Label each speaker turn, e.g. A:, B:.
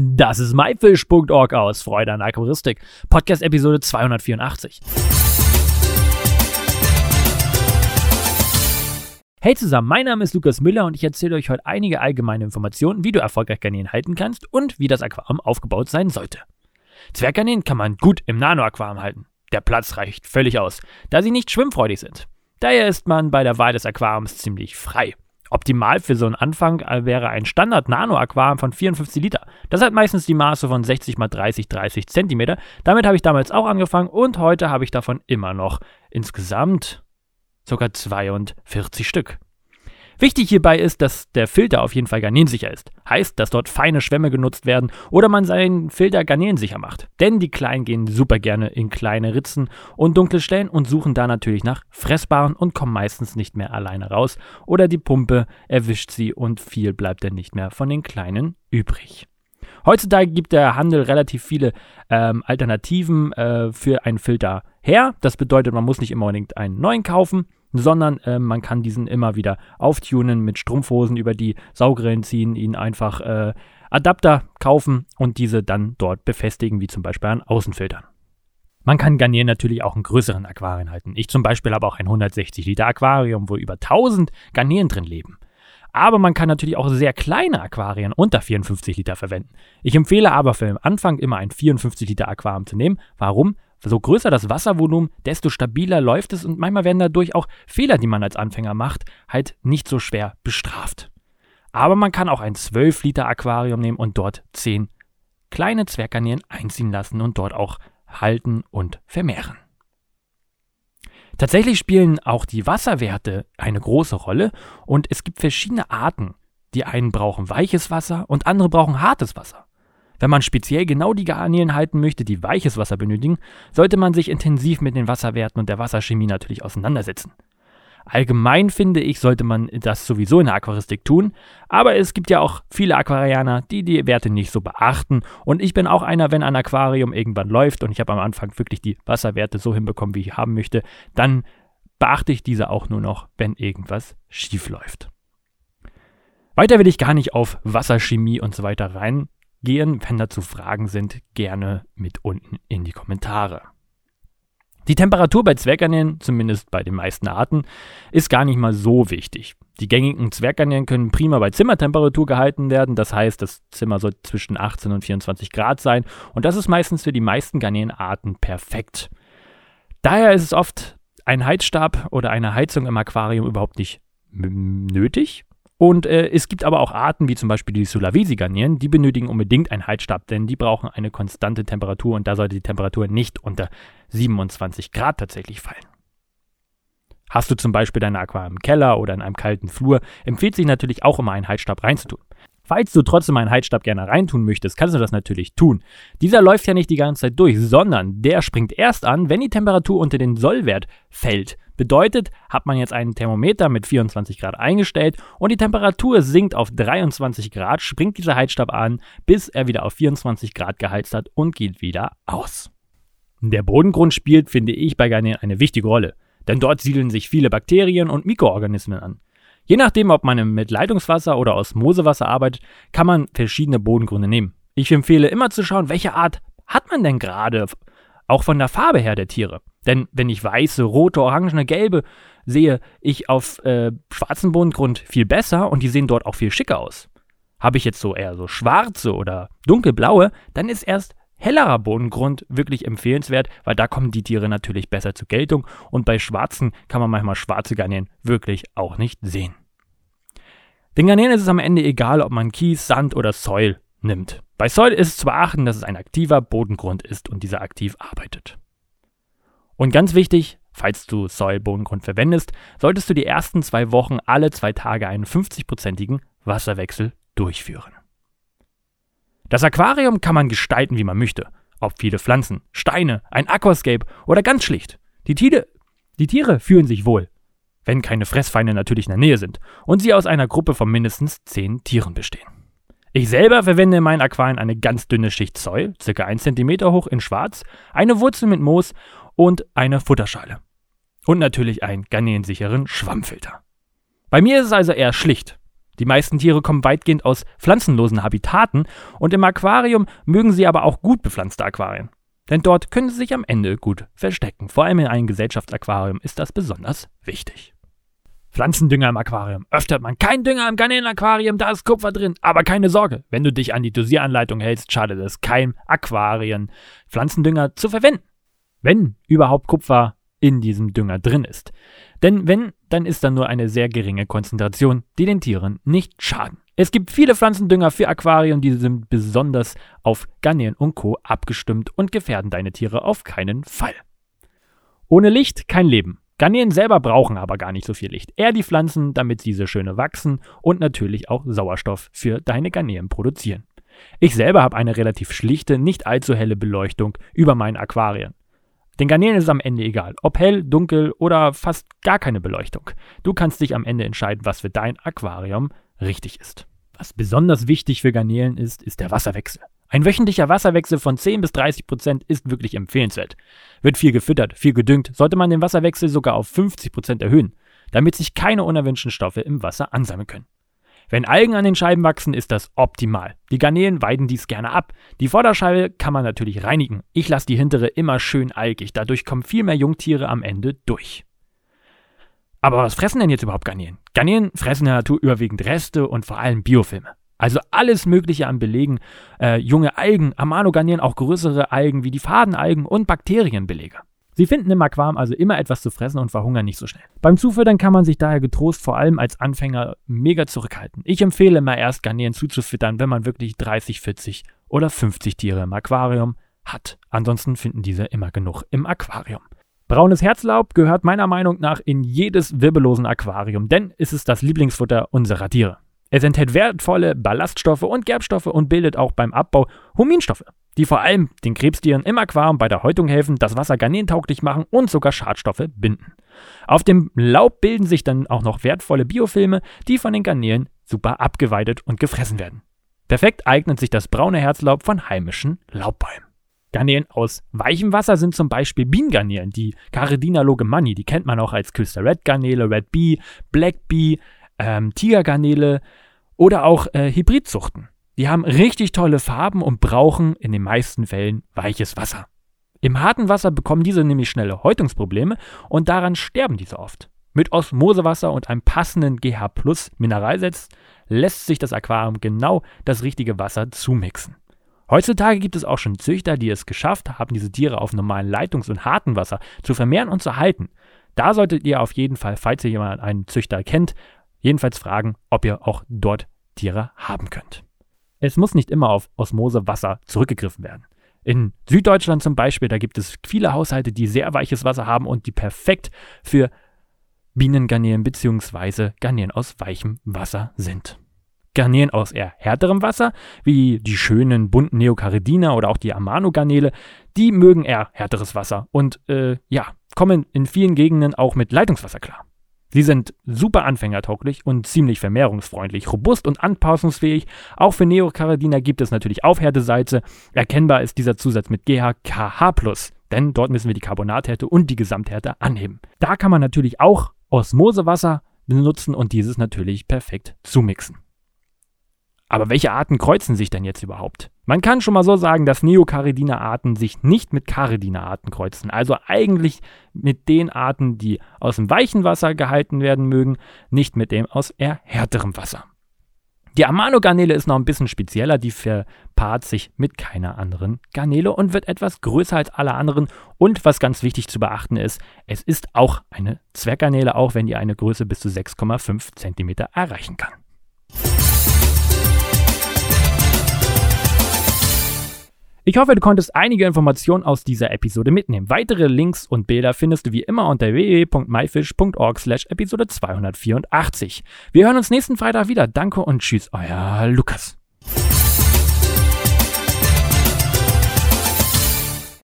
A: Das ist myfish.org aus Freude an Aquaristik, Podcast Episode 284. Hey zusammen, mein Name ist Lukas Müller und ich erzähle euch heute einige allgemeine Informationen, wie du erfolgreich Garnelen halten kannst und wie das Aquarium aufgebaut sein sollte. Zwerggarnelen kann man gut im Nano-Aquarium halten. Der Platz reicht völlig aus, da sie nicht schwimmfreudig sind. Daher ist man bei der Wahl des Aquariums ziemlich frei. Optimal für so einen Anfang äh, wäre ein Standard-Nano-Aquarium von 54 Liter. Das hat meistens die Maße von 60 x 30, 30 cm. Damit habe ich damals auch angefangen und heute habe ich davon immer noch insgesamt sogar 42 Stück. Wichtig hierbei ist, dass der Filter auf jeden Fall garnelensicher ist. Heißt, dass dort feine Schwämme genutzt werden oder man seinen Filter garnelensicher macht. Denn die Kleinen gehen super gerne in kleine Ritzen und dunkle Stellen und suchen da natürlich nach Fressbaren und kommen meistens nicht mehr alleine raus oder die Pumpe erwischt sie und viel bleibt dann nicht mehr von den Kleinen übrig. Heutzutage gibt der Handel relativ viele ähm, Alternativen äh, für einen Filter her. Das bedeutet, man muss nicht immer unbedingt einen neuen kaufen sondern äh, man kann diesen immer wieder auftunen, mit Strumpfhosen über die Saugrillen ziehen, ihn einfach äh, Adapter kaufen und diese dann dort befestigen, wie zum Beispiel an Außenfiltern. Man kann Garnier natürlich auch in größeren Aquarien halten. Ich zum Beispiel habe auch ein 160 Liter Aquarium, wo über 1000 Garnelen drin leben. Aber man kann natürlich auch sehr kleine Aquarien unter 54 Liter verwenden. Ich empfehle aber für den Anfang immer ein 54 Liter Aquarium zu nehmen. Warum? So größer das Wasservolumen, desto stabiler läuft es und manchmal werden dadurch auch Fehler, die man als Anfänger macht, halt nicht so schwer bestraft. Aber man kann auch ein 12 Liter Aquarium nehmen und dort 10 kleine Zwerggarnelen einziehen lassen und dort auch halten und vermehren. Tatsächlich spielen auch die Wasserwerte eine große Rolle und es gibt verschiedene Arten. Die einen brauchen weiches Wasser und andere brauchen hartes Wasser. Wenn man speziell genau die Garnelen halten möchte, die weiches Wasser benötigen, sollte man sich intensiv mit den Wasserwerten und der Wasserchemie natürlich auseinandersetzen. Allgemein finde ich, sollte man das sowieso in der Aquaristik tun, aber es gibt ja auch viele Aquarianer, die die Werte nicht so beachten und ich bin auch einer, wenn ein Aquarium irgendwann läuft und ich habe am Anfang wirklich die Wasserwerte so hinbekommen, wie ich haben möchte, dann beachte ich diese auch nur noch, wenn irgendwas schief läuft. Weiter will ich gar nicht auf Wasserchemie und so weiter rein gehen. Wenn dazu Fragen sind, gerne mit unten in die Kommentare. Die Temperatur bei Zwerggarnelen, zumindest bei den meisten Arten, ist gar nicht mal so wichtig. Die gängigen Zwerggarnelen können prima bei Zimmertemperatur gehalten werden, das heißt, das Zimmer soll zwischen 18 und 24 Grad sein und das ist meistens für die meisten Garnelenarten perfekt. Daher ist es oft ein Heizstab oder eine Heizung im Aquarium überhaupt nicht nötig. Und äh, es gibt aber auch Arten, wie zum Beispiel die Sulawesi-Garnelen, die benötigen unbedingt einen Heizstab, denn die brauchen eine konstante Temperatur und da sollte die Temperatur nicht unter 27 Grad tatsächlich fallen. Hast du zum Beispiel dein Aquarium im Keller oder in einem kalten Flur, empfiehlt sich natürlich auch immer einen Heizstab reinzutun. Falls du trotzdem einen Heizstab gerne reintun möchtest, kannst du das natürlich tun. Dieser läuft ja nicht die ganze Zeit durch, sondern der springt erst an, wenn die Temperatur unter den Sollwert fällt. Bedeutet, hat man jetzt einen Thermometer mit 24 Grad eingestellt und die Temperatur sinkt auf 23 Grad, springt dieser Heizstab an, bis er wieder auf 24 Grad geheizt hat und geht wieder aus. Der Bodengrund spielt, finde ich, bei Garnelen eine wichtige Rolle, denn dort siedeln sich viele Bakterien und Mikroorganismen an. Je nachdem, ob man mit Leitungswasser oder Osmosewasser arbeitet, kann man verschiedene Bodengründe nehmen. Ich empfehle immer zu schauen, welche Art hat man denn gerade, auch von der Farbe her der Tiere. Denn wenn ich weiße, rote, orangene, gelbe sehe ich auf äh, schwarzen Bodengrund viel besser und die sehen dort auch viel schicker aus. Habe ich jetzt so eher so schwarze oder dunkelblaue, dann ist erst hellerer Bodengrund wirklich empfehlenswert, weil da kommen die Tiere natürlich besser zur Geltung und bei schwarzen kann man manchmal schwarze Garnelen wirklich auch nicht sehen. Den Garnelen ist es am Ende egal, ob man Kies, Sand oder Soil nimmt. Bei Soil ist es zu beachten, dass es ein aktiver Bodengrund ist und dieser aktiv arbeitet. Und ganz wichtig, falls du Soil-Bodengrund verwendest, solltest du die ersten zwei Wochen alle zwei Tage einen 50-prozentigen Wasserwechsel durchführen. Das Aquarium kann man gestalten, wie man möchte. Ob viele Pflanzen, Steine, ein Aquascape oder ganz schlicht. Die Tiere, die Tiere fühlen sich wohl, wenn keine Fressfeinde natürlich in der Nähe sind und sie aus einer Gruppe von mindestens 10 Tieren bestehen. Ich selber verwende in meinen Aquarien eine ganz dünne Schicht Soil, ca. 1 cm hoch in schwarz, eine Wurzel mit Moos und eine Futterschale. Und natürlich einen garnelensicheren Schwammfilter. Bei mir ist es also eher schlicht. Die meisten Tiere kommen weitgehend aus pflanzenlosen Habitaten und im Aquarium mögen sie aber auch gut bepflanzte Aquarien. Denn dort können sie sich am Ende gut verstecken. Vor allem in einem Gesellschaftsaquarium ist das besonders wichtig. Pflanzendünger im Aquarium. Öftert man kein Dünger im Garnelenaquarium, da ist Kupfer drin. Aber keine Sorge, wenn du dich an die Dosieranleitung hältst, schadet es keinem Aquarien, Pflanzendünger zu verwenden. Wenn überhaupt Kupfer in diesem Dünger drin ist. Denn wenn, dann ist da nur eine sehr geringe Konzentration, die den Tieren nicht schaden. Es gibt viele Pflanzendünger für Aquarien, die sind besonders auf Garnelen und Co. abgestimmt und gefährden deine Tiere auf keinen Fall. Ohne Licht kein Leben. Garnelen selber brauchen aber gar nicht so viel Licht. Eher die Pflanzen, damit diese schöne wachsen und natürlich auch Sauerstoff für deine Garnelen produzieren. Ich selber habe eine relativ schlichte, nicht allzu helle Beleuchtung über meinen Aquarien. Den Garnelen ist am Ende egal, ob hell, dunkel oder fast gar keine Beleuchtung. Du kannst dich am Ende entscheiden, was für dein Aquarium richtig ist. Was besonders wichtig für Garnelen ist, ist der Wasserwechsel. Ein wöchentlicher Wasserwechsel von 10 bis 30 Prozent ist wirklich empfehlenswert. Wird viel gefüttert, viel gedüngt, sollte man den Wasserwechsel sogar auf 50 Prozent erhöhen, damit sich keine unerwünschten Stoffe im Wasser ansammeln können. Wenn Algen an den Scheiben wachsen, ist das optimal. Die Garnelen weiden dies gerne ab. Die Vorderscheibe kann man natürlich reinigen. Ich lasse die hintere immer schön algig, dadurch kommen viel mehr Jungtiere am Ende durch. Aber was fressen denn jetzt überhaupt Garnelen? Garnelen fressen in der Natur überwiegend Reste und vor allem Biofilme. Also alles Mögliche an Belegen, äh, junge Algen, Amanogarnelen, auch größere Algen wie die Fadenalgen und Bakterienbelege. Sie finden im Aquarium also immer etwas zu fressen und verhungern nicht so schnell. Beim Zufüttern kann man sich daher getrost vor allem als Anfänger mega zurückhalten. Ich empfehle immer erst Garnelen zuzufüttern, wenn man wirklich 30, 40 oder 50 Tiere im Aquarium hat. Ansonsten finden diese immer genug im Aquarium. Braunes Herzlaub gehört meiner Meinung nach in jedes wirbellosen Aquarium, denn es ist das Lieblingsfutter unserer Tiere. Es enthält wertvolle Ballaststoffe und Gerbstoffe und bildet auch beim Abbau Huminstoffe die vor allem den Krebstieren im Aquarium bei der Häutung helfen, das Wasser garnelentauglich machen und sogar Schadstoffe binden. Auf dem Laub bilden sich dann auch noch wertvolle Biofilme, die von den Garnelen super abgeweidet und gefressen werden. Perfekt eignet sich das braune Herzlaub von heimischen Laubbäumen. Garnelen aus weichem Wasser sind zum Beispiel Bienengarnelen, die Caridina logemani, die kennt man auch als Küster Red Garnele, Red Bee, Black Bee, ähm, Tigergarnele oder auch äh, Hybridzuchten. Die haben richtig tolle Farben und brauchen in den meisten Fällen weiches Wasser. Im harten Wasser bekommen diese nämlich schnelle Häutungsprobleme und daran sterben diese oft. Mit Osmosewasser und einem passenden GH Plus Mineralsetz lässt sich das Aquarium genau das richtige Wasser zumixen. Heutzutage gibt es auch schon Züchter, die es geschafft haben, diese Tiere auf normalen Leitungs- und harten Wasser zu vermehren und zu halten. Da solltet ihr auf jeden Fall, falls ihr jemanden einen Züchter kennt, jedenfalls fragen, ob ihr auch dort Tiere haben könnt. Es muss nicht immer auf Osmosewasser zurückgegriffen werden. In Süddeutschland zum Beispiel, da gibt es viele Haushalte, die sehr weiches Wasser haben und die perfekt für Bienengarnelen bzw. Garnelen aus weichem Wasser sind. Garnelen aus eher härterem Wasser, wie die schönen bunten Neocaridina oder auch die Amano-Garnele, die mögen eher härteres Wasser und äh, ja, kommen in vielen Gegenden auch mit Leitungswasser klar. Sie sind super anfängertauglich und ziemlich vermehrungsfreundlich, robust und anpassungsfähig. Auch für Neocaridina gibt es natürlich Aufhärtesalze. Erkennbar ist dieser Zusatz mit GHKH+, denn dort müssen wir die Carbonathärte und die Gesamthärte anheben. Da kann man natürlich auch Osmosewasser benutzen und dieses natürlich perfekt zumixen. Aber welche Arten kreuzen sich denn jetzt überhaupt? Man kann schon mal so sagen, dass Neocaridina-Arten sich nicht mit Caridina-Arten kreuzen. Also eigentlich mit den Arten, die aus dem weichen Wasser gehalten werden mögen, nicht mit dem aus eher härterem Wasser. Die Amano-Garnele ist noch ein bisschen spezieller, die verpaart sich mit keiner anderen Garnele und wird etwas größer als alle anderen. Und was ganz wichtig zu beachten ist, es ist auch eine Zwerggarnele, auch wenn die eine Größe bis zu 6,5 cm erreichen kann. Ich hoffe, du konntest einige Informationen aus dieser Episode mitnehmen. Weitere Links und Bilder findest du wie immer unter www.myfish.org slash Episode 284. Wir hören uns nächsten Freitag wieder. Danke und tschüss, euer Lukas.